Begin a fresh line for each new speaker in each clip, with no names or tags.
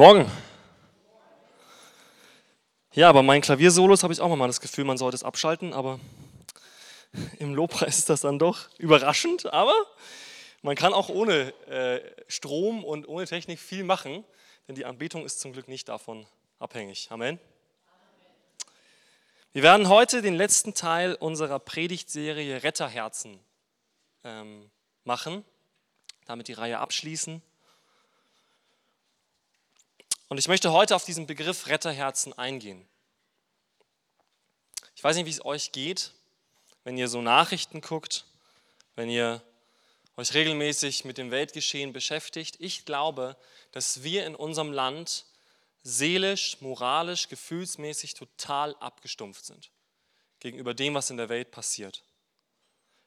Morgen. Ja, bei meinen Klaviersolos habe ich auch mal das Gefühl, man sollte es abschalten, aber im Lobpreis ist das dann doch überraschend. Aber man kann auch ohne äh, Strom und ohne Technik viel machen, denn die Anbetung ist zum Glück nicht davon abhängig. Amen. Wir werden heute den letzten Teil unserer Predigtserie Retterherzen ähm, machen, damit die Reihe abschließen. Und ich möchte heute auf diesen Begriff Retterherzen eingehen. Ich weiß nicht, wie es euch geht, wenn ihr so Nachrichten guckt, wenn ihr euch regelmäßig mit dem Weltgeschehen beschäftigt. Ich glaube, dass wir in unserem Land seelisch, moralisch, gefühlsmäßig total abgestumpft sind gegenüber dem, was in der Welt passiert.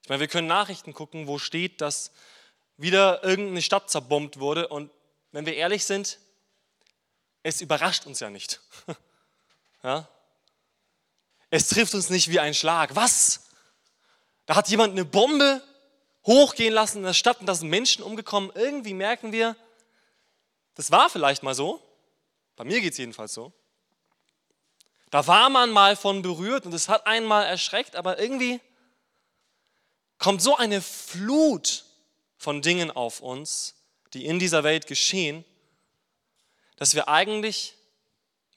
Ich meine, wir können Nachrichten gucken, wo steht, dass wieder irgendeine Stadt zerbombt wurde und wenn wir ehrlich sind, es überrascht uns ja nicht. Ja? Es trifft uns nicht wie ein Schlag. Was? Da hat jemand eine Bombe hochgehen lassen in der Stadt und da sind Menschen umgekommen. Irgendwie merken wir, das war vielleicht mal so. Bei mir geht es jedenfalls so. Da war man mal von berührt und es hat einen mal erschreckt, aber irgendwie kommt so eine Flut von Dingen auf uns, die in dieser Welt geschehen, dass wir eigentlich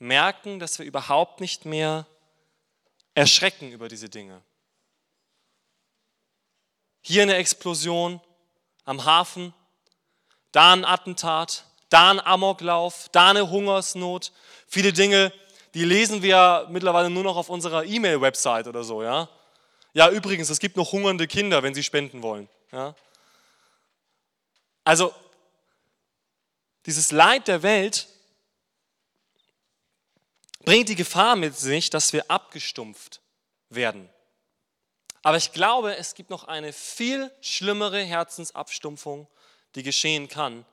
merken, dass wir überhaupt nicht mehr erschrecken über diese Dinge. Hier eine Explosion am Hafen, da ein Attentat, da ein Amoklauf, da eine Hungersnot. Viele Dinge, die lesen wir mittlerweile nur noch auf unserer E-Mail-Website oder so. Ja? ja, übrigens, es gibt noch hungernde Kinder, wenn sie spenden wollen. Ja? Also dieses Leid der Welt bringt die Gefahr mit sich, dass wir abgestumpft werden. Aber ich glaube, es gibt noch eine viel schlimmere Herzensabstumpfung, die geschehen kann,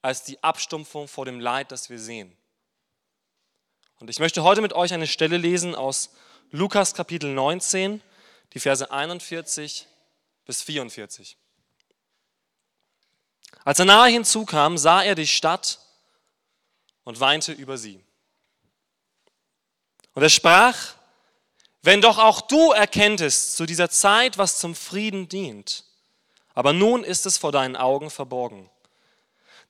als die Abstumpfung vor dem Leid, das wir sehen. Und ich möchte heute mit euch eine Stelle lesen aus Lukas Kapitel 19, die Verse 41 bis 44. Als er nahe hinzukam, sah er die Stadt und weinte über sie. Und er sprach, wenn doch auch du erkenntest zu dieser Zeit, was zum Frieden dient, aber nun ist es vor deinen Augen verborgen.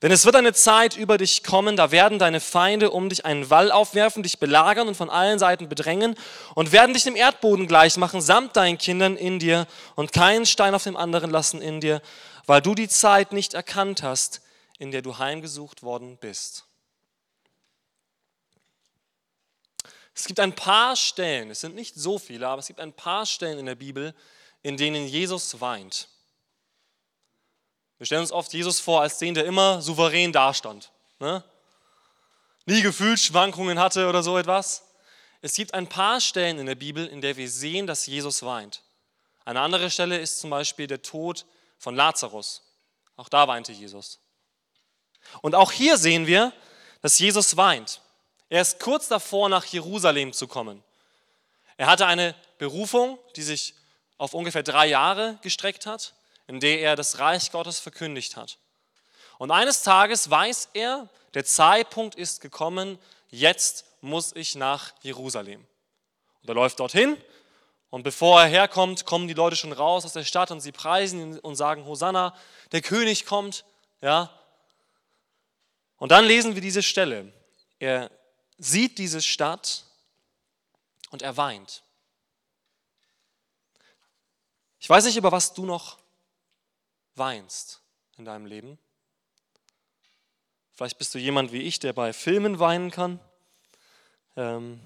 Denn es wird eine Zeit über dich kommen, da werden deine Feinde um dich einen Wall aufwerfen, dich belagern und von allen Seiten bedrängen und werden dich dem Erdboden gleich machen, samt deinen Kindern in dir und keinen Stein auf dem anderen lassen in dir, weil du die Zeit nicht erkannt hast, in der du heimgesucht worden bist. Es gibt ein paar Stellen, es sind nicht so viele, aber es gibt ein paar Stellen in der Bibel, in denen Jesus weint. Wir stellen uns oft Jesus vor als den, der immer souverän dastand. Ne? Nie Gefühlsschwankungen hatte oder so etwas. Es gibt ein paar Stellen in der Bibel, in der wir sehen, dass Jesus weint. Eine andere Stelle ist zum Beispiel der Tod von Lazarus. Auch da weinte Jesus. Und auch hier sehen wir, dass Jesus weint. Er ist kurz davor, nach Jerusalem zu kommen. Er hatte eine Berufung, die sich auf ungefähr drei Jahre gestreckt hat, in der er das Reich Gottes verkündigt hat. Und eines Tages weiß er, der Zeitpunkt ist gekommen, jetzt muss ich nach Jerusalem. Und er läuft dorthin und bevor er herkommt, kommen die Leute schon raus aus der Stadt und sie preisen ihn und sagen, Hosanna, der König kommt. Ja. Und dann lesen wir diese Stelle. Er sieht diese Stadt und er weint. Ich weiß nicht, über was du noch weinst in deinem Leben. Vielleicht bist du jemand wie ich, der bei Filmen weinen kann. Ähm,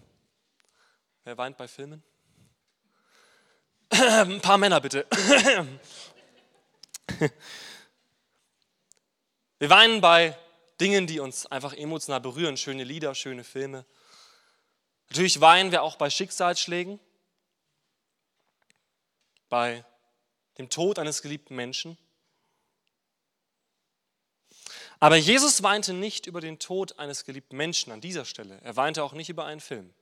wer weint bei Filmen? Ein paar Männer bitte. Wir weinen bei Dingen, die uns einfach emotional berühren, schöne Lieder, schöne Filme. Natürlich weinen wir auch bei Schicksalsschlägen, bei dem Tod eines geliebten Menschen. Aber Jesus weinte nicht über den Tod eines geliebten Menschen an dieser Stelle. Er weinte auch nicht über einen Film,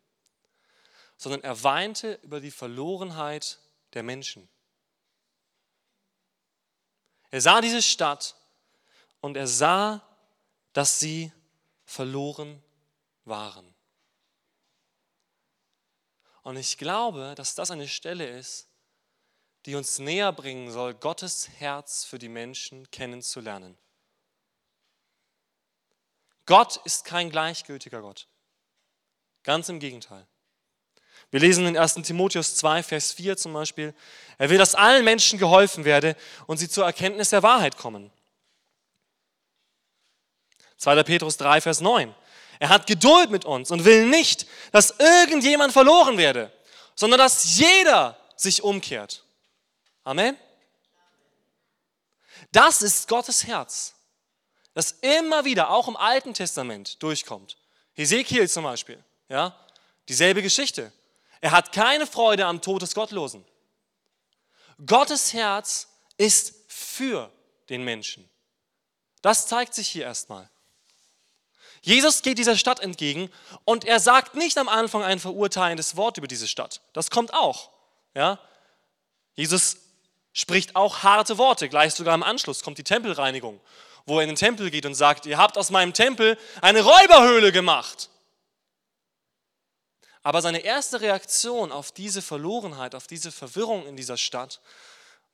sondern er weinte über die Verlorenheit der Menschen. Er sah diese Stadt und er sah dass sie verloren waren. Und ich glaube, dass das eine Stelle ist, die uns näher bringen soll, Gottes Herz für die Menschen kennenzulernen. Gott ist kein gleichgültiger Gott. Ganz im Gegenteil. Wir lesen in 1 Timotheus 2, Vers 4 zum Beispiel, er will, dass allen Menschen geholfen werde und sie zur Erkenntnis der Wahrheit kommen. 2. Petrus 3, Vers 9. Er hat Geduld mit uns und will nicht, dass irgendjemand verloren werde, sondern dass jeder sich umkehrt. Amen. Das ist Gottes Herz, das immer wieder, auch im Alten Testament, durchkommt. Hesekiel zum Beispiel, ja, dieselbe Geschichte. Er hat keine Freude am Tod des Gottlosen. Gottes Herz ist für den Menschen. Das zeigt sich hier erstmal. Jesus geht dieser Stadt entgegen und er sagt nicht am Anfang ein verurteilendes Wort über diese Stadt. Das kommt auch. Ja? Jesus spricht auch harte Worte. Gleich sogar im Anschluss kommt die Tempelreinigung, wo er in den Tempel geht und sagt, ihr habt aus meinem Tempel eine Räuberhöhle gemacht. Aber seine erste Reaktion auf diese Verlorenheit, auf diese Verwirrung in dieser Stadt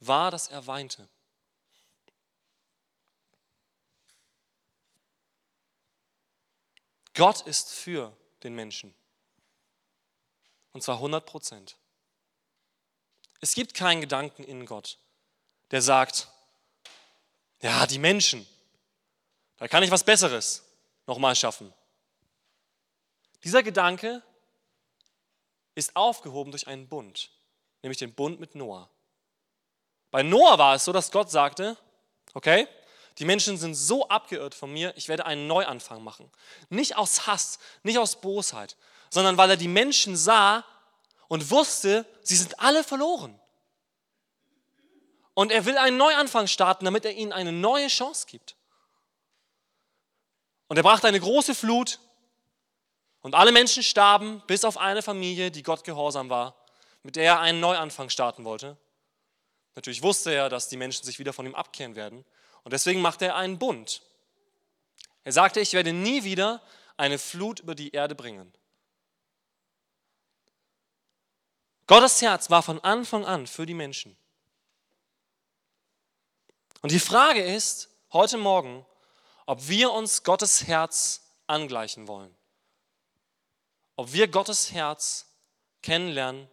war, dass er weinte. Gott ist für den Menschen. Und zwar 100 Prozent. Es gibt keinen Gedanken in Gott, der sagt, ja, die Menschen, da kann ich was Besseres nochmal schaffen. Dieser Gedanke ist aufgehoben durch einen Bund, nämlich den Bund mit Noah. Bei Noah war es so, dass Gott sagte, okay, die Menschen sind so abgeirrt von mir, ich werde einen Neuanfang machen. Nicht aus Hass, nicht aus Bosheit, sondern weil er die Menschen sah und wusste, sie sind alle verloren. Und er will einen Neuanfang starten, damit er ihnen eine neue Chance gibt. Und er brachte eine große Flut und alle Menschen starben, bis auf eine Familie, die Gott gehorsam war, mit der er einen Neuanfang starten wollte. Natürlich wusste er, dass die Menschen sich wieder von ihm abkehren werden. Und deswegen machte er einen Bund. Er sagte, ich werde nie wieder eine Flut über die Erde bringen. Gottes Herz war von Anfang an für die Menschen. Und die Frage ist heute Morgen, ob wir uns Gottes Herz angleichen wollen. Ob wir Gottes Herz kennenlernen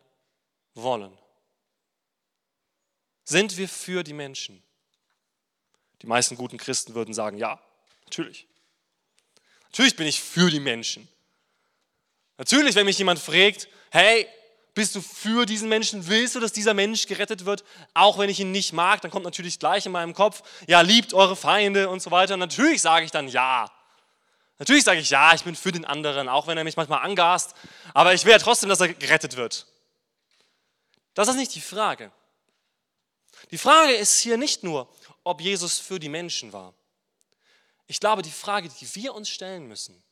wollen. Sind wir für die Menschen? Die meisten guten Christen würden sagen, ja, natürlich. Natürlich bin ich für die Menschen. Natürlich, wenn mich jemand fragt, hey, bist du für diesen Menschen? Willst du, dass dieser Mensch gerettet wird? Auch wenn ich ihn nicht mag, dann kommt natürlich gleich in meinem Kopf, ja, liebt eure Feinde und so weiter. Und natürlich sage ich dann ja. Natürlich sage ich ja, ich bin für den anderen, auch wenn er mich manchmal angast. Aber ich will ja trotzdem, dass er gerettet wird. Das ist nicht die Frage. Die Frage ist hier nicht nur, ob Jesus für die Menschen war. Ich glaube, die Frage, die wir uns stellen müssen,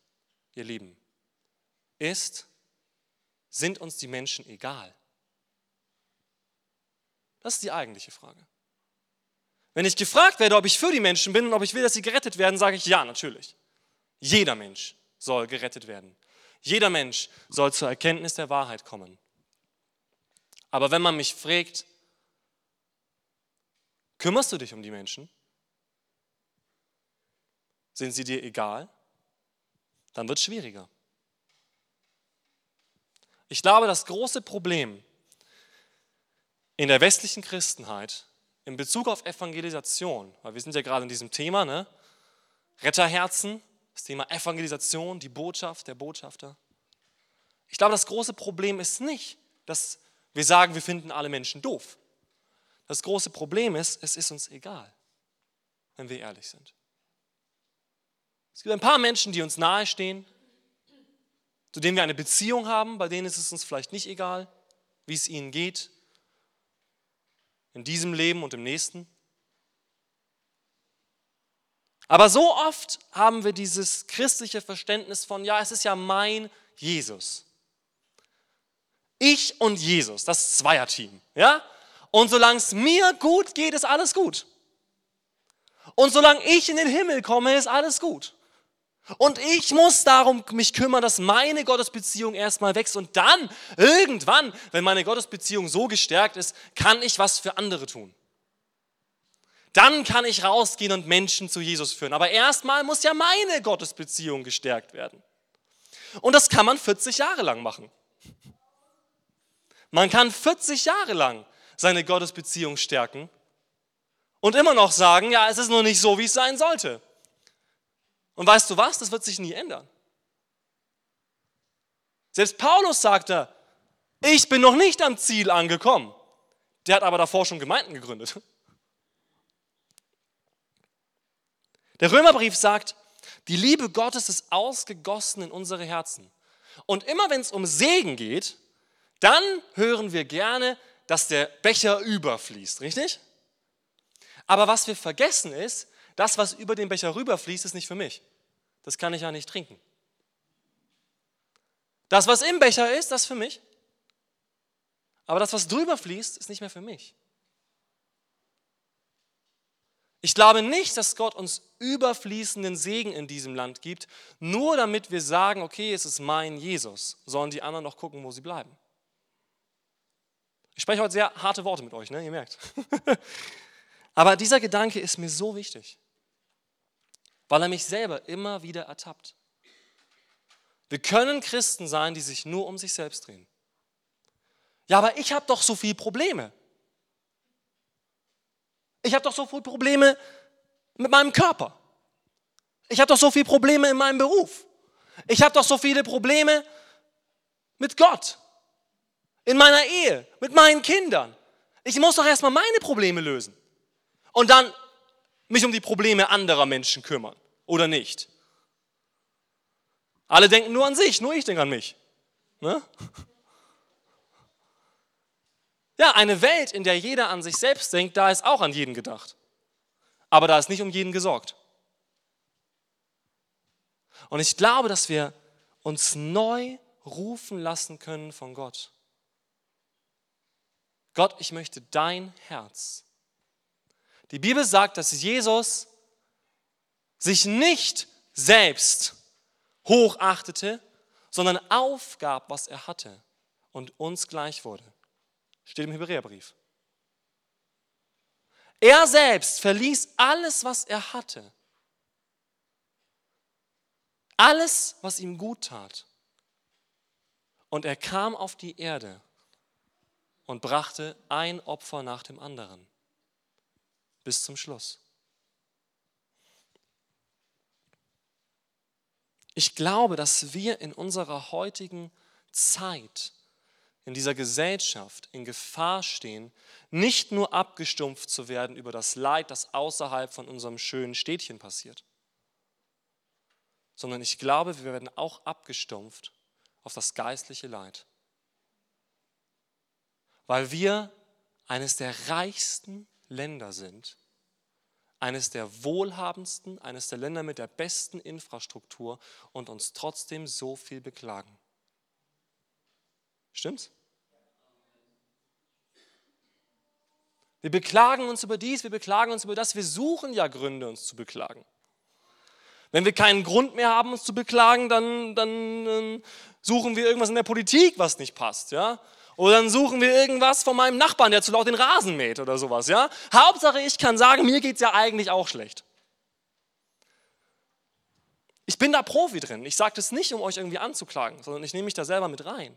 ihr Lieben, ist, sind uns die Menschen egal? Das ist die eigentliche Frage. Wenn ich gefragt werde, ob ich für die Menschen bin und ob ich will, dass sie gerettet werden, sage ich ja, natürlich. Jeder Mensch soll gerettet werden. Jeder Mensch soll zur Erkenntnis der Wahrheit kommen. Aber wenn man mich fragt, Kümmerst du dich um die Menschen? Sind sie dir egal? Dann wird es schwieriger. Ich glaube, das große Problem in der westlichen Christenheit in Bezug auf Evangelisation, weil wir sind ja gerade in diesem Thema, ne? Retterherzen, das Thema Evangelisation, die Botschaft, der Botschafter. Ich glaube, das große Problem ist nicht, dass wir sagen, wir finden alle Menschen doof. Das große Problem ist, es ist uns egal, wenn wir ehrlich sind. Es gibt ein paar Menschen, die uns nahestehen, zu denen wir eine Beziehung haben, bei denen ist es uns vielleicht nicht egal, wie es ihnen geht, in diesem Leben und im nächsten. Aber so oft haben wir dieses christliche Verständnis von, ja, es ist ja mein Jesus. Ich und Jesus, das Zweierteam, ja? Und solange es mir gut geht, ist alles gut. Und solange ich in den Himmel komme, ist alles gut. Und ich muss darum mich kümmern, dass meine Gottesbeziehung erstmal wächst. Und dann, irgendwann, wenn meine Gottesbeziehung so gestärkt ist, kann ich was für andere tun. Dann kann ich rausgehen und Menschen zu Jesus führen. Aber erstmal muss ja meine Gottesbeziehung gestärkt werden. Und das kann man 40 Jahre lang machen. Man kann 40 Jahre lang seine Gottesbeziehung stärken und immer noch sagen, ja, es ist noch nicht so, wie es sein sollte. Und weißt du was? Das wird sich nie ändern. Selbst Paulus sagte, ich bin noch nicht am Ziel angekommen. Der hat aber davor schon Gemeinden gegründet. Der Römerbrief sagt, die Liebe Gottes ist ausgegossen in unsere Herzen. Und immer wenn es um Segen geht, dann hören wir gerne, dass der Becher überfließt, richtig? Aber was wir vergessen ist, das, was über den Becher rüberfließt, ist nicht für mich. Das kann ich ja nicht trinken. Das, was im Becher ist, das ist für mich. Aber das, was drüber fließt, ist nicht mehr für mich. Ich glaube nicht, dass Gott uns überfließenden Segen in diesem Land gibt, nur damit wir sagen, okay, es ist mein Jesus, sollen die anderen noch gucken, wo sie bleiben. Ich spreche heute sehr harte Worte mit euch, ne? ihr merkt. Aber dieser Gedanke ist mir so wichtig weil er mich selber immer wieder ertappt. Wir können Christen sein, die sich nur um sich selbst drehen. Ja, aber ich habe doch so viele Probleme. Ich habe doch so viele Probleme mit meinem Körper. Ich habe doch so viele Probleme in meinem Beruf. Ich habe doch so viele Probleme mit Gott, in meiner Ehe, mit meinen Kindern. Ich muss doch erstmal meine Probleme lösen. Und dann mich um die Probleme anderer Menschen kümmern oder nicht. Alle denken nur an sich, nur ich denke an mich. Ne? Ja, eine Welt, in der jeder an sich selbst denkt, da ist auch an jeden gedacht. Aber da ist nicht um jeden gesorgt. Und ich glaube, dass wir uns neu rufen lassen können von Gott. Gott, ich möchte dein Herz die Bibel sagt, dass Jesus sich nicht selbst hochachtete, sondern aufgab, was er hatte und uns gleich wurde. Steht im Hebräerbrief. Er selbst verließ alles, was er hatte. Alles, was ihm gut tat. Und er kam auf die Erde und brachte ein Opfer nach dem anderen bis zum Schluss. Ich glaube, dass wir in unserer heutigen Zeit, in dieser Gesellschaft in Gefahr stehen, nicht nur abgestumpft zu werden über das Leid, das außerhalb von unserem schönen Städtchen passiert, sondern ich glaube, wir werden auch abgestumpft auf das geistliche Leid. Weil wir eines der reichsten Länder sind, eines der wohlhabendsten, eines der Länder mit der besten Infrastruktur und uns trotzdem so viel beklagen. Stimmt's? Wir beklagen uns über dies, wir beklagen uns über das, wir suchen ja Gründe, uns zu beklagen. Wenn wir keinen Grund mehr haben, uns zu beklagen, dann, dann, dann suchen wir irgendwas in der Politik, was nicht passt. Ja? Oder dann suchen wir irgendwas von meinem Nachbarn, der zu laut den Rasen mäht oder sowas. Ja? Hauptsache, ich kann sagen, mir geht es ja eigentlich auch schlecht. Ich bin da Profi drin. Ich sage das nicht, um euch irgendwie anzuklagen, sondern ich nehme mich da selber mit rein.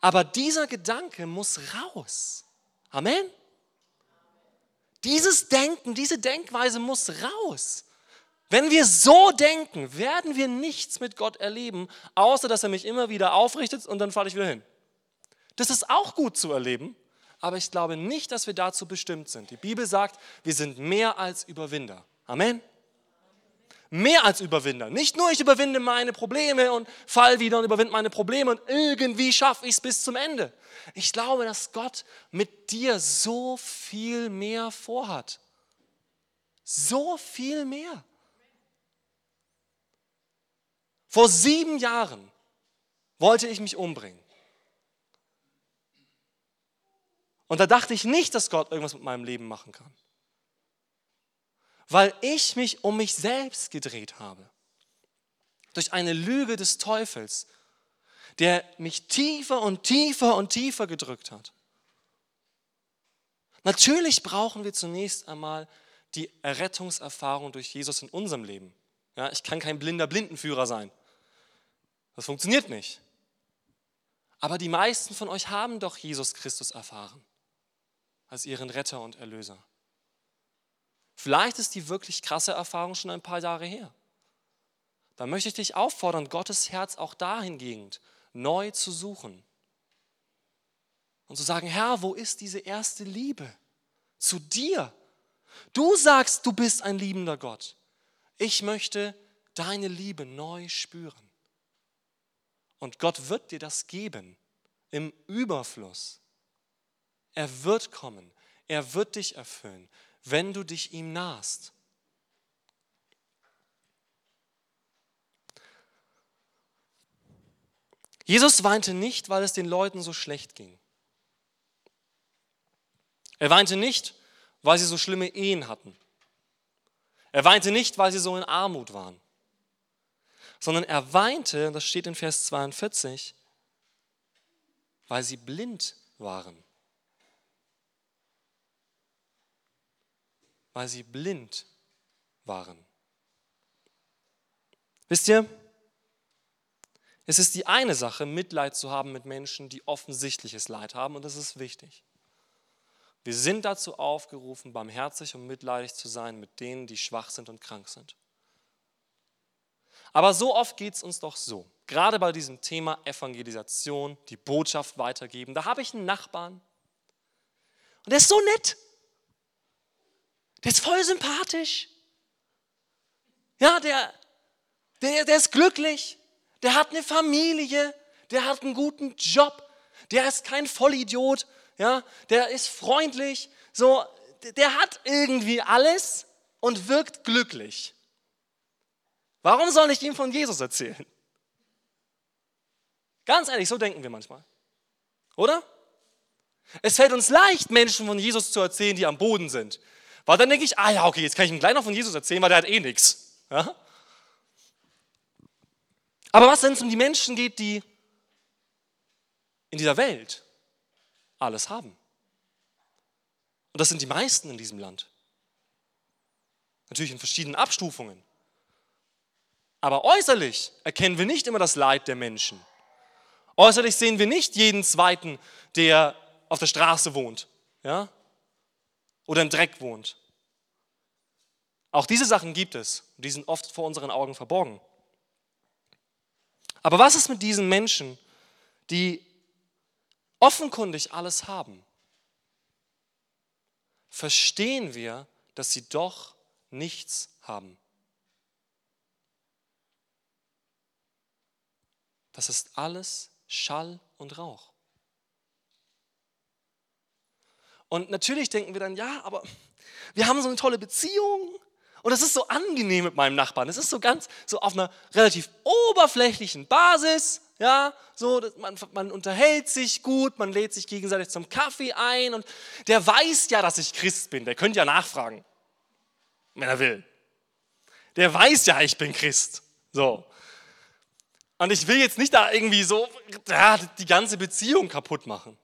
Aber dieser Gedanke muss raus. Amen. Dieses Denken, diese Denkweise muss raus. Wenn wir so denken, werden wir nichts mit Gott erleben, außer dass er mich immer wieder aufrichtet und dann falle ich wieder hin. Das ist auch gut zu erleben, aber ich glaube nicht, dass wir dazu bestimmt sind. Die Bibel sagt, wir sind mehr als Überwinder. Amen. Mehr als Überwinder. Nicht nur ich überwinde meine Probleme und fall wieder und überwinde meine Probleme und irgendwie schaffe ich es bis zum Ende. Ich glaube, dass Gott mit dir so viel mehr vorhat. So viel mehr. Vor sieben Jahren wollte ich mich umbringen. Und da dachte ich nicht, dass Gott irgendwas mit meinem Leben machen kann. weil ich mich um mich selbst gedreht habe. Durch eine Lüge des Teufels, der mich tiefer und tiefer und tiefer gedrückt hat. Natürlich brauchen wir zunächst einmal die Errettungserfahrung durch Jesus in unserem Leben. Ja, ich kann kein blinder Blindenführer sein. Das funktioniert nicht. Aber die meisten von euch haben doch Jesus Christus erfahren als ihren Retter und Erlöser. Vielleicht ist die wirklich krasse Erfahrung schon ein paar Jahre her. Da möchte ich dich auffordern, Gottes Herz auch dahingehend neu zu suchen und zu sagen, Herr, wo ist diese erste Liebe zu dir? Du sagst, du bist ein liebender Gott. Ich möchte deine Liebe neu spüren. Und Gott wird dir das geben im Überfluss. Er wird kommen. Er wird dich erfüllen, wenn du dich ihm nahst. Jesus weinte nicht, weil es den Leuten so schlecht ging. Er weinte nicht, weil sie so schlimme Ehen hatten. Er weinte nicht, weil sie so in Armut waren, sondern er weinte, das steht in Vers 42, weil sie blind waren. Weil sie blind waren. Wisst ihr, es ist die eine Sache, Mitleid zu haben mit Menschen, die offensichtliches Leid haben, und das ist wichtig. Wir sind dazu aufgerufen, barmherzig und mitleidig zu sein mit denen, die schwach sind und krank sind. Aber so oft geht es uns doch so, gerade bei diesem Thema Evangelisation, die Botschaft weitergeben. Da habe ich einen Nachbarn und der ist so nett. Der ist voll sympathisch. Ja, der, der, der ist glücklich. Der hat eine Familie. Der hat einen guten Job. Der ist kein Vollidiot ja, der ist freundlich, so, der hat irgendwie alles und wirkt glücklich. Warum soll ich ihm von Jesus erzählen? Ganz ehrlich, so denken wir manchmal. Oder? Es fällt uns leicht, Menschen von Jesus zu erzählen, die am Boden sind. Weil dann denke ich, ah ja, okay, jetzt kann ich ihm gleich noch von Jesus erzählen, weil der hat eh nichts. Ja? Aber was, wenn es um die Menschen geht, die in dieser Welt alles haben. Und das sind die meisten in diesem Land. Natürlich in verschiedenen Abstufungen. Aber äußerlich erkennen wir nicht immer das Leid der Menschen. Äußerlich sehen wir nicht jeden Zweiten, der auf der Straße wohnt ja? Oder im Dreck wohnt. Auch diese Sachen gibt es. Die sind oft vor unseren Augen verborgen. Aber was ist mit diesen Menschen, die offenkundig alles haben, verstehen wir, dass sie doch nichts haben. Das ist alles Schall und Rauch. Und natürlich denken wir dann, ja, aber wir haben so eine tolle Beziehung und es ist so angenehm mit meinem Nachbarn. Es ist so ganz so auf einer relativ oberflächlichen Basis. Ja, so, man, man unterhält sich gut, man lädt sich gegenseitig zum Kaffee ein und der weiß ja, dass ich Christ bin. Der könnte ja nachfragen, wenn er will. Der weiß ja, ich bin Christ. So. Und ich will jetzt nicht da irgendwie so ja, die ganze Beziehung kaputt machen.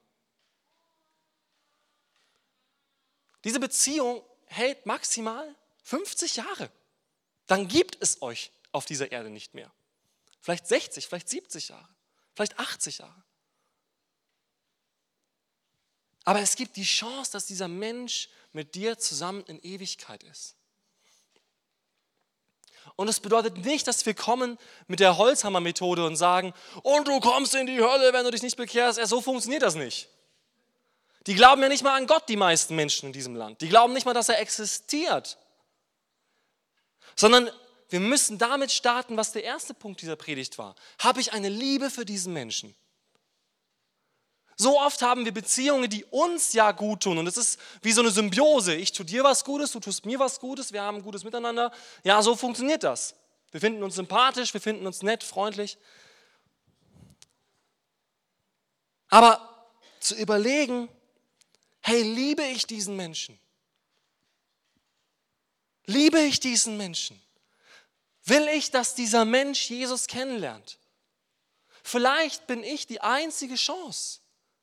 Diese Beziehung hält maximal 50 Jahre. Dann gibt es euch auf dieser Erde nicht mehr vielleicht 60, vielleicht 70 Jahre, vielleicht 80 Jahre. Aber es gibt die Chance, dass dieser Mensch mit dir zusammen in Ewigkeit ist. Und es bedeutet nicht, dass wir kommen mit der Holzhammer-Methode und sagen, und du kommst in die Hölle, wenn du dich nicht bekehrst. So funktioniert das nicht. Die glauben ja nicht mal an Gott, die meisten Menschen in diesem Land. Die glauben nicht mal, dass er existiert. Sondern wir müssen damit starten, was der erste Punkt dieser Predigt war. Habe ich eine Liebe für diesen Menschen? So oft haben wir Beziehungen, die uns ja gut tun. Und es ist wie so eine Symbiose. Ich tue dir was Gutes, du tust mir was Gutes, wir haben ein gutes Miteinander. Ja, so funktioniert das. Wir finden uns sympathisch, wir finden uns nett, freundlich. Aber zu überlegen, hey, liebe ich diesen Menschen? Liebe ich diesen Menschen? Will ich, dass dieser Mensch Jesus kennenlernt? Vielleicht bin ich die einzige Chance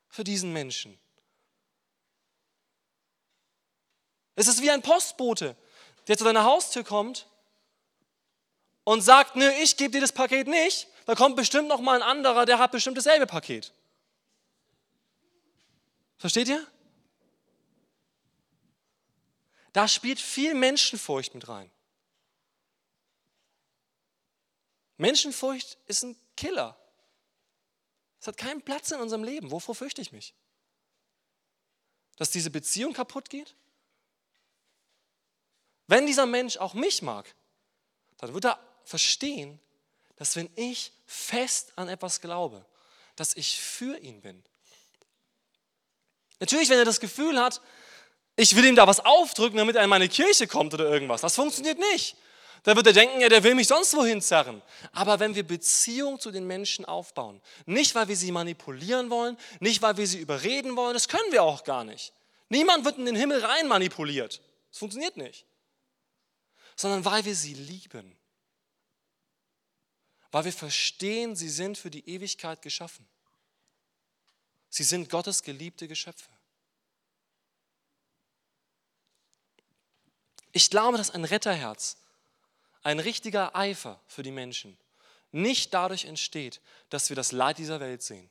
für diesen Menschen. Es ist wie ein Postbote, der zu deiner Haustür kommt und sagt, nö, ich gebe dir das Paket nicht, da kommt bestimmt noch mal ein anderer, der hat bestimmt dasselbe Paket. Versteht ihr? Da spielt viel Menschenfurcht mit rein. Menschenfurcht ist ein Killer. Es hat keinen Platz in unserem Leben. Wovor fürchte ich mich? Dass diese Beziehung kaputt geht? Wenn dieser Mensch auch mich mag, dann wird er verstehen, dass wenn ich fest an etwas glaube, dass ich für ihn bin. Natürlich, wenn er das Gefühl hat, ich will ihm da was aufdrücken, damit er in meine Kirche kommt oder irgendwas, das funktioniert nicht. Da wird er denken, ja, der will mich sonst wohin zerren. Aber wenn wir Beziehung zu den Menschen aufbauen, nicht weil wir sie manipulieren wollen, nicht weil wir sie überreden wollen, das können wir auch gar nicht. Niemand wird in den Himmel rein manipuliert. Das funktioniert nicht. Sondern weil wir sie lieben weil wir verstehen, sie sind für die Ewigkeit geschaffen. Sie sind Gottes geliebte Geschöpfe. Ich glaube, dass ein Retterherz, ein richtiger Eifer für die Menschen nicht dadurch entsteht, dass wir das Leid dieser Welt sehen.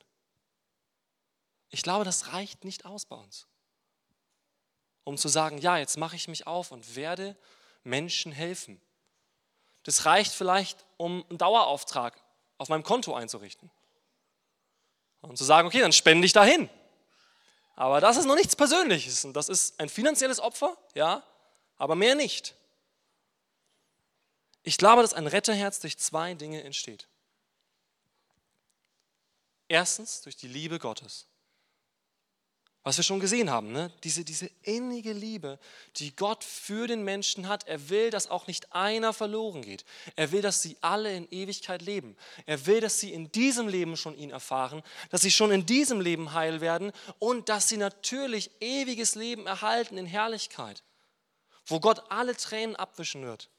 Ich glaube, das reicht nicht aus bei uns, um zu sagen, ja, jetzt mache ich mich auf und werde Menschen helfen. Das reicht vielleicht, um einen Dauerauftrag auf meinem Konto einzurichten. Und zu sagen, okay, dann spende ich dahin. Aber das ist noch nichts Persönliches und das ist ein finanzielles Opfer, ja, aber mehr nicht. Ich glaube, dass ein Retterherz durch zwei Dinge entsteht. Erstens durch die Liebe Gottes was wir schon gesehen haben, ne? diese, diese innige Liebe, die Gott für den Menschen hat. Er will, dass auch nicht einer verloren geht. Er will, dass sie alle in Ewigkeit leben. Er will, dass sie in diesem Leben schon ihn erfahren, dass sie schon in diesem Leben heil werden und dass sie natürlich ewiges Leben erhalten in Herrlichkeit, wo Gott alle Tränen abwischen wird,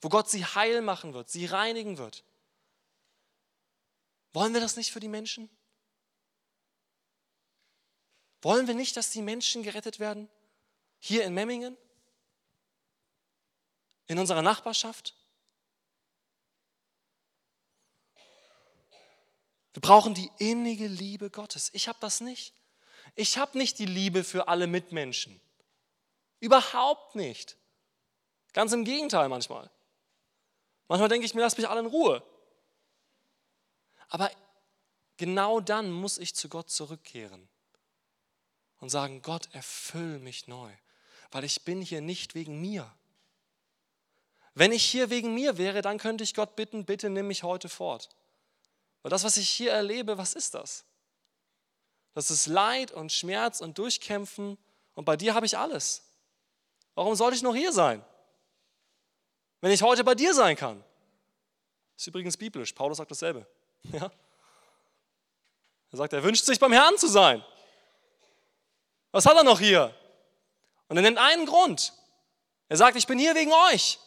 wo Gott sie heil machen wird, sie reinigen wird. Wollen wir das nicht für die Menschen? Wollen wir nicht, dass die Menschen gerettet werden? Hier in Memmingen? In unserer Nachbarschaft? Wir brauchen die innige Liebe Gottes. Ich habe das nicht. Ich habe nicht die Liebe für alle Mitmenschen. Überhaupt nicht. Ganz im Gegenteil manchmal. Manchmal denke ich mir, lass mich alle in Ruhe. Aber genau dann muss ich zu Gott zurückkehren und sagen, Gott, erfüll mich neu, weil ich bin hier nicht wegen mir. Wenn ich hier wegen mir wäre, dann könnte ich Gott bitten, bitte nimm mich heute fort. Weil das, was ich hier erlebe, was ist das? Das ist Leid und Schmerz und Durchkämpfen und bei dir habe ich alles. Warum sollte ich noch hier sein? Wenn ich heute bei dir sein kann. Ist übrigens biblisch. Paulus sagt dasselbe. Ja? Er sagt, er wünscht sich beim Herrn zu sein. Was hat er noch hier? Und er nennt einen Grund. Er sagt, ich bin hier wegen euch.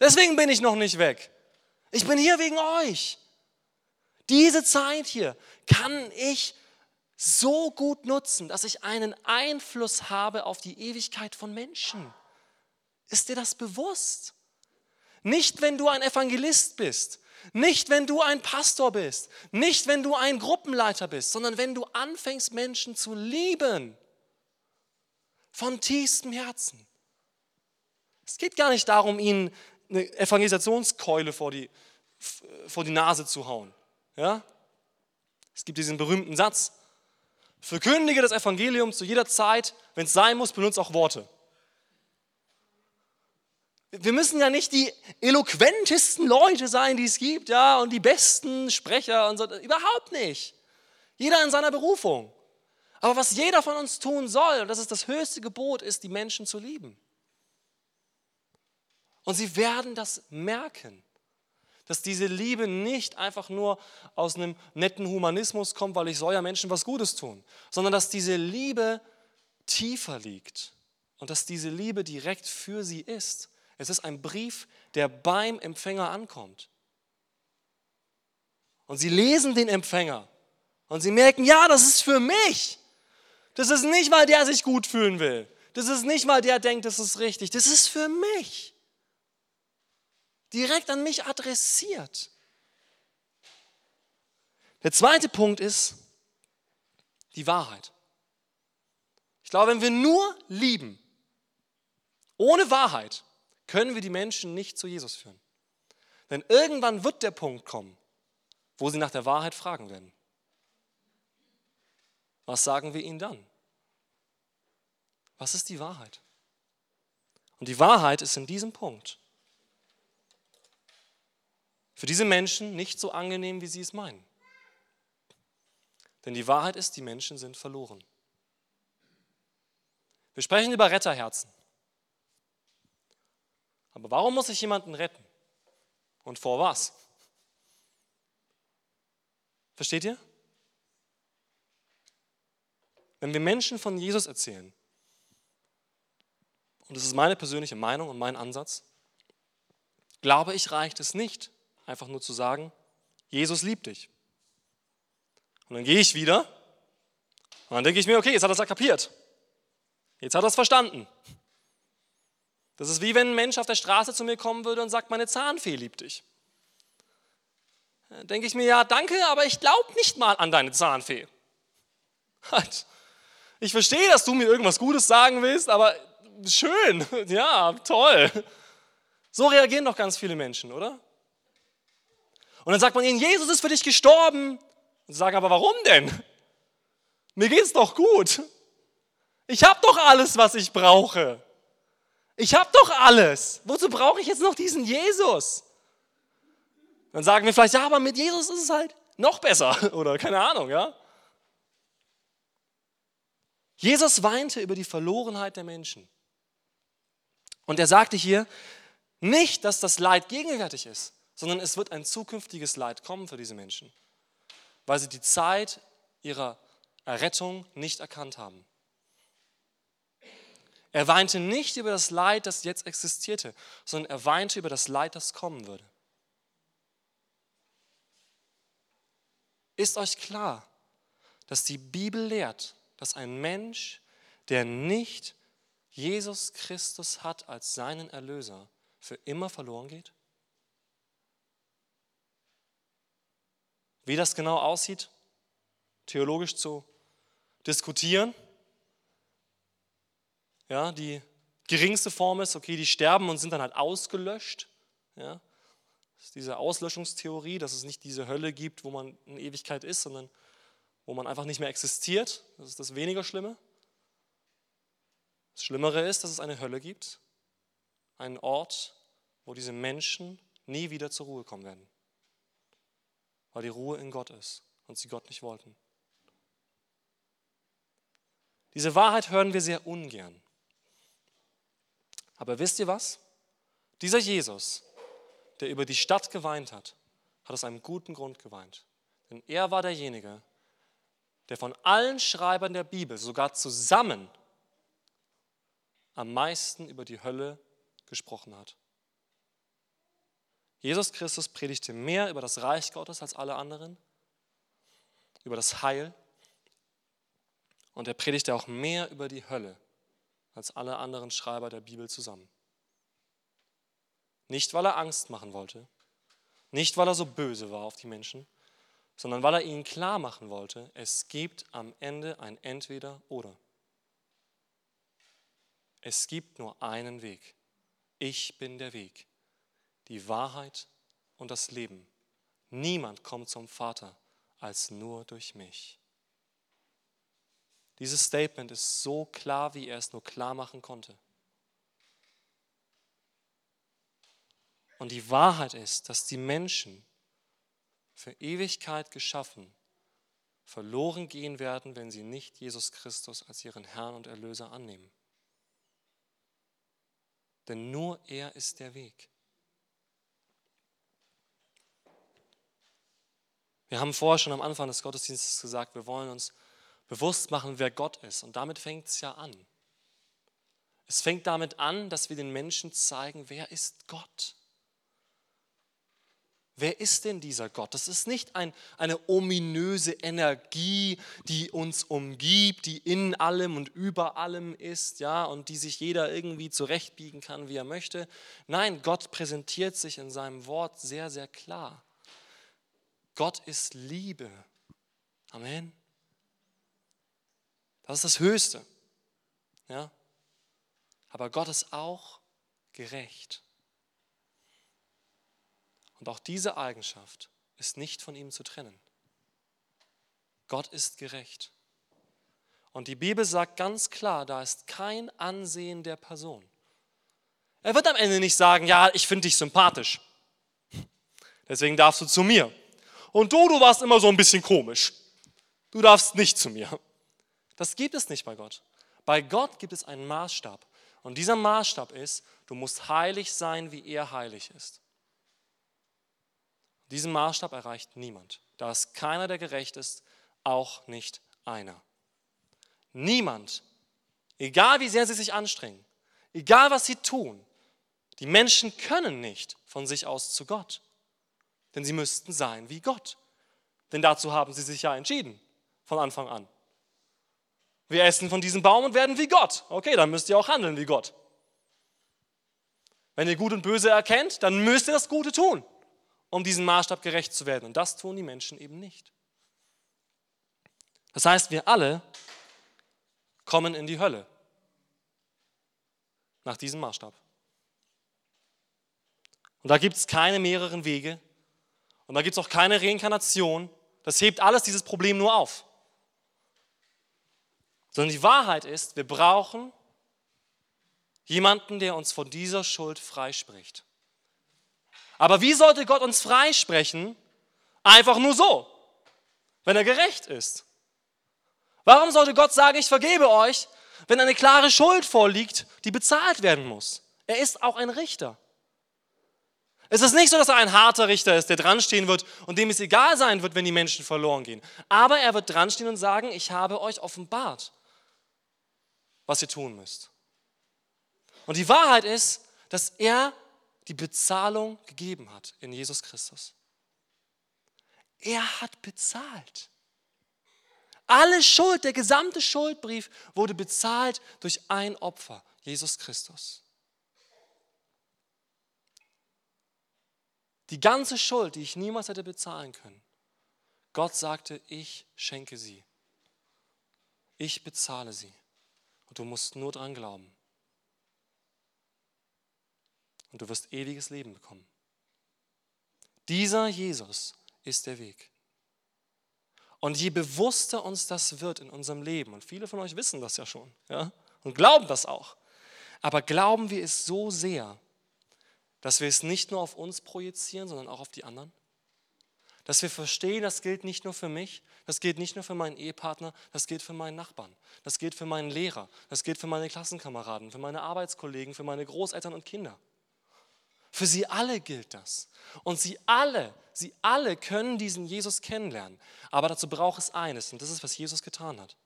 Deswegen bin ich noch nicht weg. Ich bin hier wegen euch. Diese Zeit hier kann ich so gut nutzen, dass ich einen Einfluss habe auf die Ewigkeit von Menschen. Ist dir das bewusst? Nicht, wenn du ein Evangelist bist, nicht, wenn du ein Pastor bist, nicht, wenn du ein Gruppenleiter bist, sondern wenn du anfängst, Menschen zu lieben. Von tiefstem Herzen. Es geht gar nicht darum, ihnen eine Evangelisationskeule vor die, vor die Nase zu hauen. Ja? Es gibt diesen berühmten Satz, verkündige das Evangelium zu jeder Zeit, wenn es sein muss, benutze auch Worte. Wir müssen ja nicht die eloquentesten Leute sein, die es gibt, ja, und die besten Sprecher und so. Überhaupt nicht. Jeder in seiner Berufung. Aber was jeder von uns tun soll, und das ist das höchste Gebot, ist, die Menschen zu lieben. Und sie werden das merken, dass diese Liebe nicht einfach nur aus einem netten Humanismus kommt, weil ich soll ja Menschen was Gutes tun, sondern dass diese Liebe tiefer liegt und dass diese Liebe direkt für sie ist. Es ist ein Brief, der beim Empfänger ankommt. Und sie lesen den Empfänger und sie merken, ja, das ist für mich. Das ist nicht, weil der sich gut fühlen will. Das ist nicht, weil der denkt, das ist richtig. Das ist für mich. Direkt an mich adressiert. Der zweite Punkt ist die Wahrheit. Ich glaube, wenn wir nur lieben, ohne Wahrheit, können wir die Menschen nicht zu Jesus führen. Denn irgendwann wird der Punkt kommen, wo sie nach der Wahrheit fragen werden. Was sagen wir ihnen dann? Was ist die Wahrheit? Und die Wahrheit ist in diesem Punkt für diese Menschen nicht so angenehm, wie sie es meinen. Denn die Wahrheit ist, die Menschen sind verloren. Wir sprechen über Retterherzen. Aber warum muss ich jemanden retten? Und vor was? Versteht ihr? Wenn wir Menschen von Jesus erzählen, und das ist meine persönliche Meinung und mein Ansatz, glaube ich, reicht es nicht, einfach nur zu sagen, Jesus liebt dich. Und dann gehe ich wieder und dann denke ich mir, okay, jetzt hat er es kapiert. Jetzt hat er es verstanden. Das ist wie wenn ein Mensch auf der Straße zu mir kommen würde und sagt, meine Zahnfee liebt dich. Dann denke ich mir, ja, danke, aber ich glaube nicht mal an deine Zahnfee. Halt. Ich verstehe, dass du mir irgendwas Gutes sagen willst, aber schön, ja, toll. So reagieren doch ganz viele Menschen, oder? Und dann sagt man ihnen, Jesus ist für dich gestorben. Und sie sagen aber, warum denn? Mir geht's doch gut. Ich habe doch alles, was ich brauche. Ich habe doch alles. Wozu brauche ich jetzt noch diesen Jesus? Dann sagen wir vielleicht, ja, aber mit Jesus ist es halt noch besser oder keine Ahnung, ja? Jesus weinte über die Verlorenheit der Menschen. Und er sagte hier nicht, dass das Leid gegenwärtig ist, sondern es wird ein zukünftiges Leid kommen für diese Menschen, weil sie die Zeit ihrer Errettung nicht erkannt haben. Er weinte nicht über das Leid, das jetzt existierte, sondern er weinte über das Leid, das kommen würde. Ist euch klar, dass die Bibel lehrt, dass ein Mensch, der nicht Jesus Christus hat als seinen Erlöser, für immer verloren geht? Wie das genau aussieht, theologisch zu diskutieren. Ja, die geringste Form ist, okay, die sterben und sind dann halt ausgelöscht. Ja, das ist diese Auslöschungstheorie, dass es nicht diese Hölle gibt, wo man in Ewigkeit ist, sondern wo man einfach nicht mehr existiert. Das ist das weniger Schlimme. Das Schlimmere ist, dass es eine Hölle gibt, einen Ort, wo diese Menschen nie wieder zur Ruhe kommen werden, weil die Ruhe in Gott ist und sie Gott nicht wollten. Diese Wahrheit hören wir sehr ungern. Aber wisst ihr was? Dieser Jesus, der über die Stadt geweint hat, hat aus einem guten Grund geweint. Denn er war derjenige, der von allen Schreibern der Bibel sogar zusammen am meisten über die Hölle gesprochen hat. Jesus Christus predigte mehr über das Reich Gottes als alle anderen, über das Heil. Und er predigte auch mehr über die Hölle als alle anderen Schreiber der Bibel zusammen. Nicht, weil er Angst machen wollte, nicht, weil er so böse war auf die Menschen, sondern weil er ihnen klar machen wollte, es gibt am Ende ein Entweder oder. Es gibt nur einen Weg. Ich bin der Weg, die Wahrheit und das Leben. Niemand kommt zum Vater als nur durch mich. Dieses Statement ist so klar, wie er es nur klar machen konnte. Und die Wahrheit ist, dass die Menschen für Ewigkeit geschaffen verloren gehen werden, wenn sie nicht Jesus Christus als ihren Herrn und Erlöser annehmen. Denn nur er ist der Weg. Wir haben vorher schon am Anfang des Gottesdienstes gesagt, wir wollen uns bewusst machen, wer Gott ist. Und damit fängt es ja an. Es fängt damit an, dass wir den Menschen zeigen, wer ist Gott? Wer ist denn dieser Gott? Das ist nicht ein, eine ominöse Energie, die uns umgibt, die in allem und über allem ist, ja, und die sich jeder irgendwie zurechtbiegen kann, wie er möchte. Nein, Gott präsentiert sich in seinem Wort sehr, sehr klar. Gott ist Liebe. Amen. Das ist das Höchste. Ja? Aber Gott ist auch gerecht. Und auch diese Eigenschaft ist nicht von ihm zu trennen. Gott ist gerecht. Und die Bibel sagt ganz klar, da ist kein Ansehen der Person. Er wird am Ende nicht sagen, ja, ich finde dich sympathisch. Deswegen darfst du zu mir. Und du, du warst immer so ein bisschen komisch. Du darfst nicht zu mir. Das gibt es nicht bei Gott. Bei Gott gibt es einen Maßstab. Und dieser Maßstab ist, du musst heilig sein, wie er heilig ist. Diesen Maßstab erreicht niemand. Da ist keiner, der gerecht ist, auch nicht einer. Niemand, egal wie sehr sie sich anstrengen, egal was sie tun, die Menschen können nicht von sich aus zu Gott. Denn sie müssten sein wie Gott. Denn dazu haben sie sich ja entschieden von Anfang an. Wir essen von diesem Baum und werden wie Gott. Okay, dann müsst ihr auch handeln wie Gott. Wenn ihr Gut und Böse erkennt, dann müsst ihr das Gute tun um diesem Maßstab gerecht zu werden. Und das tun die Menschen eben nicht. Das heißt, wir alle kommen in die Hölle nach diesem Maßstab. Und da gibt es keine mehreren Wege und da gibt es auch keine Reinkarnation. Das hebt alles dieses Problem nur auf. Sondern die Wahrheit ist, wir brauchen jemanden, der uns von dieser Schuld freispricht. Aber wie sollte Gott uns freisprechen? Einfach nur so, wenn er gerecht ist. Warum sollte Gott sagen, ich vergebe euch, wenn eine klare Schuld vorliegt, die bezahlt werden muss? Er ist auch ein Richter. Es ist nicht so, dass er ein harter Richter ist, der dranstehen wird und dem es egal sein wird, wenn die Menschen verloren gehen. Aber er wird dranstehen und sagen, ich habe euch offenbart, was ihr tun müsst. Und die Wahrheit ist, dass er die Bezahlung gegeben hat in Jesus Christus. Er hat bezahlt. Alle Schuld, der gesamte Schuldbrief wurde bezahlt durch ein Opfer, Jesus Christus. Die ganze Schuld, die ich niemals hätte bezahlen können, Gott sagte, ich schenke sie. Ich bezahle sie. Und du musst nur dran glauben und du wirst ewiges Leben bekommen. Dieser Jesus ist der Weg. Und je bewusster uns das wird in unserem Leben, und viele von euch wissen das ja schon, ja, und glauben das auch, aber glauben wir es so sehr, dass wir es nicht nur auf uns projizieren, sondern auch auf die anderen? Dass wir verstehen, das gilt nicht nur für mich, das gilt nicht nur für meinen Ehepartner, das gilt für meinen Nachbarn, das gilt für meinen Lehrer, das gilt für meine Klassenkameraden, für meine Arbeitskollegen, für meine Großeltern und Kinder. Für sie alle gilt das. Und sie alle, sie alle können diesen Jesus kennenlernen. Aber dazu braucht es eines, und das ist, was Jesus getan hat.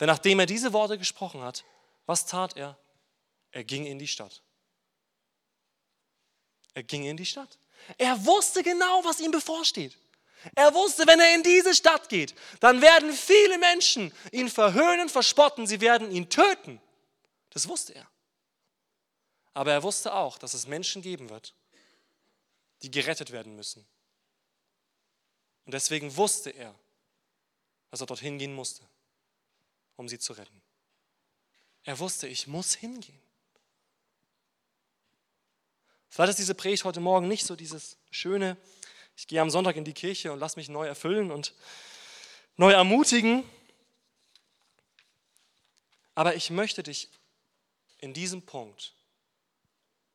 Denn nachdem er diese Worte gesprochen hat, was tat er? Er ging in die Stadt. Er ging in die Stadt. Er wusste genau, was ihm bevorsteht. Er wusste, wenn er in diese Stadt geht, dann werden viele Menschen ihn verhöhnen, verspotten, sie werden ihn töten. Das wusste er. Aber er wusste auch, dass es Menschen geben wird, die gerettet werden müssen. Und deswegen wusste er, dass er dorthin gehen musste, um sie zu retten. Er wusste, ich muss hingehen. Vielleicht ist diese Predigt heute Morgen nicht so dieses schöne, ich gehe am Sonntag in die Kirche und lass mich neu erfüllen und neu ermutigen. Aber ich möchte dich in diesem Punkt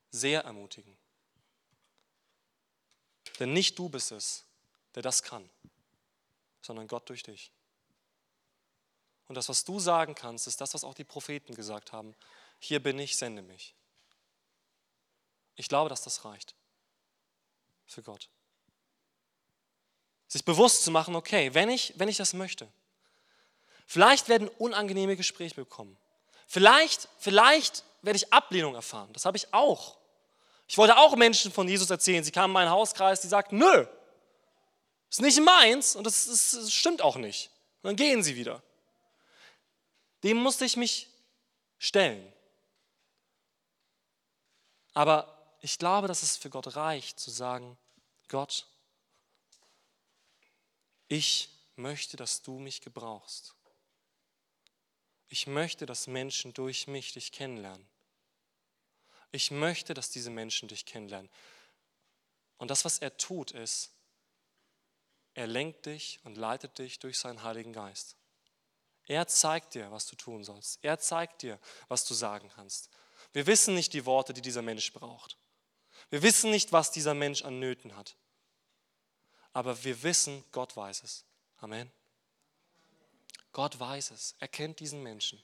sehr ermutigen. Denn nicht du bist es, der das kann, sondern Gott durch dich. Und das, was du sagen kannst, ist das, was auch die Propheten gesagt haben. Hier bin ich, sende mich. Ich glaube, dass das reicht für Gott. Sich bewusst zu machen, okay, wenn ich, wenn ich das möchte, vielleicht werden unangenehme Gespräche bekommen. Vielleicht, vielleicht werde ich Ablehnung erfahren. Das habe ich auch. Ich wollte auch Menschen von Jesus erzählen. Sie kamen in meinen Hauskreis, die sagten, nö, ist nicht meins und das, ist, das stimmt auch nicht. Und dann gehen sie wieder. Dem musste ich mich stellen. Aber ich glaube, dass es für Gott reicht zu sagen, Gott, ich möchte, dass du mich gebrauchst. Ich möchte, dass Menschen durch mich dich kennenlernen. Ich möchte, dass diese Menschen dich kennenlernen. Und das, was er tut, ist, er lenkt dich und leitet dich durch seinen Heiligen Geist. Er zeigt dir, was du tun sollst. Er zeigt dir, was du sagen kannst. Wir wissen nicht die Worte, die dieser Mensch braucht. Wir wissen nicht, was dieser Mensch an Nöten hat. Aber wir wissen, Gott weiß es. Amen. Gott weiß es. Er kennt diesen Menschen.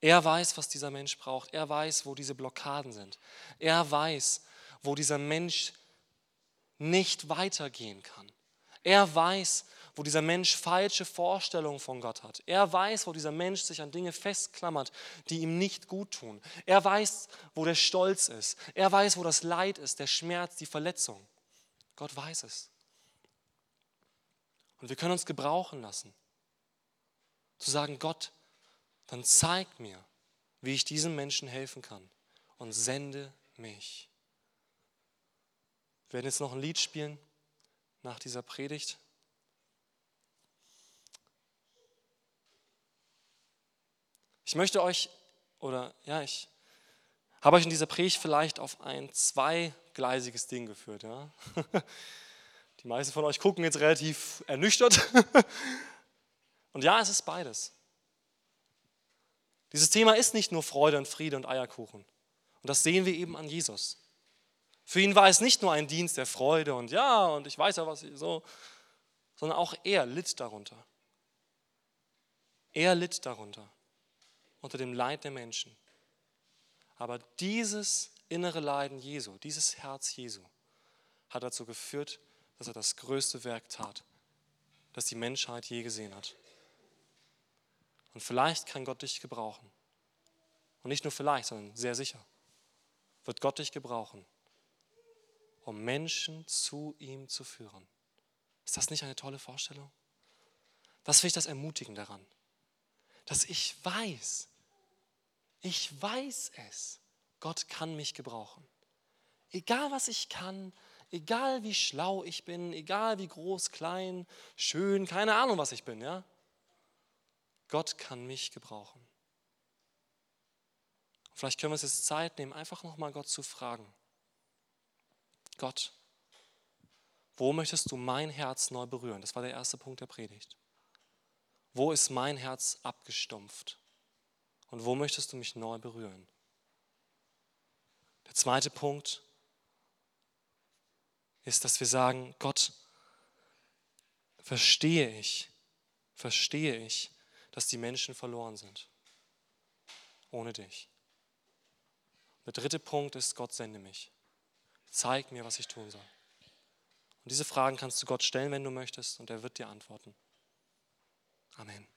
Er weiß, was dieser Mensch braucht. Er weiß, wo diese Blockaden sind. Er weiß, wo dieser Mensch nicht weitergehen kann. Er weiß, wo dieser Mensch falsche Vorstellungen von Gott hat. Er weiß, wo dieser Mensch sich an Dinge festklammert, die ihm nicht gut tun. Er weiß, wo der Stolz ist. Er weiß, wo das Leid ist, der Schmerz, die Verletzung. Gott weiß es. Und wir können uns gebrauchen lassen, zu sagen, Gott, dann zeig mir, wie ich diesem Menschen helfen kann und sende mich. Wir werden jetzt noch ein Lied spielen nach dieser Predigt. Ich möchte euch, oder ja, ich habe euch in dieser Predigt vielleicht auf ein zweigleisiges Ding geführt. Ja? Die meisten von euch gucken jetzt relativ ernüchtert. Und ja, es ist beides. Dieses Thema ist nicht nur Freude und Friede und Eierkuchen. Und das sehen wir eben an Jesus. Für ihn war es nicht nur ein Dienst der Freude und ja, und ich weiß ja, was ich so, sondern auch er litt darunter. Er litt darunter, unter dem Leid der Menschen. Aber dieses innere Leiden Jesu, dieses Herz Jesu, hat dazu geführt, dass er das größte Werk tat, das die Menschheit je gesehen hat. Und vielleicht kann Gott dich gebrauchen. Und nicht nur vielleicht, sondern sehr sicher wird Gott dich gebrauchen, um Menschen zu ihm zu führen. Ist das nicht eine tolle Vorstellung? Was will ich das ermutigen daran? Dass ich weiß, ich weiß es, Gott kann mich gebrauchen. Egal was ich kann, egal wie schlau ich bin, egal wie groß, klein, schön, keine Ahnung, was ich bin, ja? Gott kann mich gebrauchen. Vielleicht können wir uns jetzt Zeit nehmen, einfach nochmal Gott zu fragen. Gott, wo möchtest du mein Herz neu berühren? Das war der erste Punkt der Predigt. Wo ist mein Herz abgestumpft? Und wo möchtest du mich neu berühren? Der zweite Punkt, ist, dass wir sagen, Gott, verstehe ich, verstehe ich, dass die Menschen verloren sind. Ohne dich. Der dritte Punkt ist, Gott sende mich. Zeig mir, was ich tun soll. Und diese Fragen kannst du Gott stellen, wenn du möchtest, und er wird dir antworten. Amen.